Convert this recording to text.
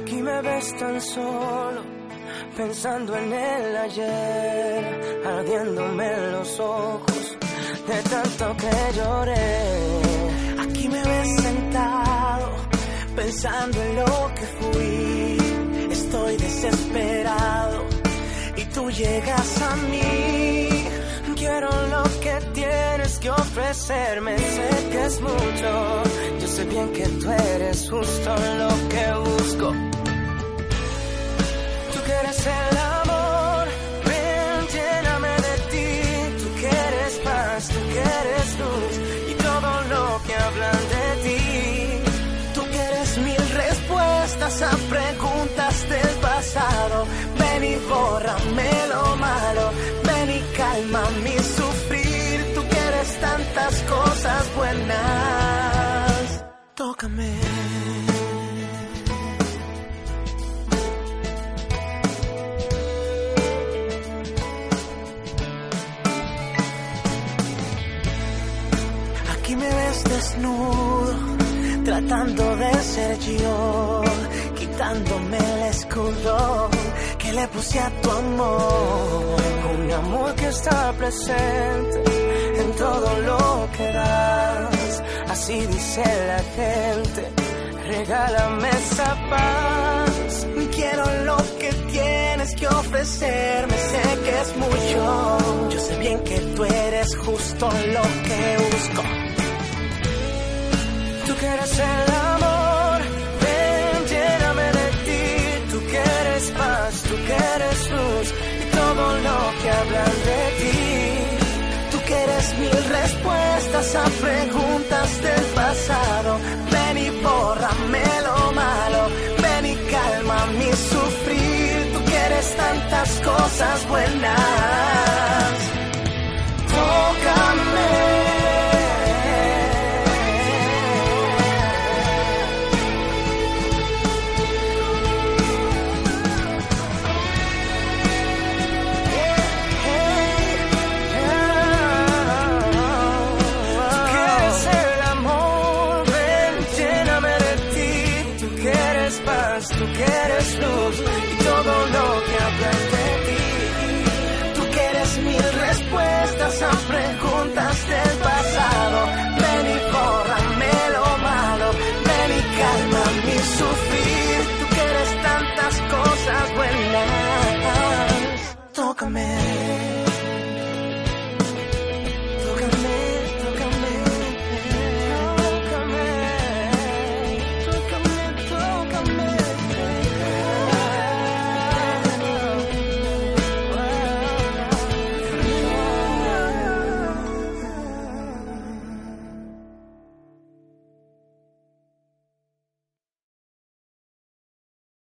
Aquí me ves tan solo, pensando en el ayer, ardiéndome los ojos de tanto que lloré. Aquí me ves sentado, pensando en lo que fui. Estoy desesperado y tú llegas a mí. Quiero lo que tienes que ofrecerme, sé que es mucho. Yo sé bien que tú eres justo lo que busco. A preguntas del pasado. Ven y bórrame lo malo, ven y calma mi sufrir. Tú quieres tantas cosas buenas. Tócame. Tratando de ser yo, quitándome el escudo que le puse a tu amor. Un amor que está presente en todo lo que das, así dice la gente. Regálame esa paz, quiero lo que tienes que ofrecerme, sé que es mucho. Yo sé bien que tú eres justo lo que busco. Quieres el amor, ven, lléname de ti. Tú quieres paz, tú quieres luz y todo lo que hablan de ti. Tú quieres mil respuestas a preguntas del pasado. Ven y bórrame lo malo, ven y calma mi sufrir. Tú quieres tantas cosas buenas. tú que eres luz y todo lo que hablas de ti. Tú que eres mil respuestas a preguntas de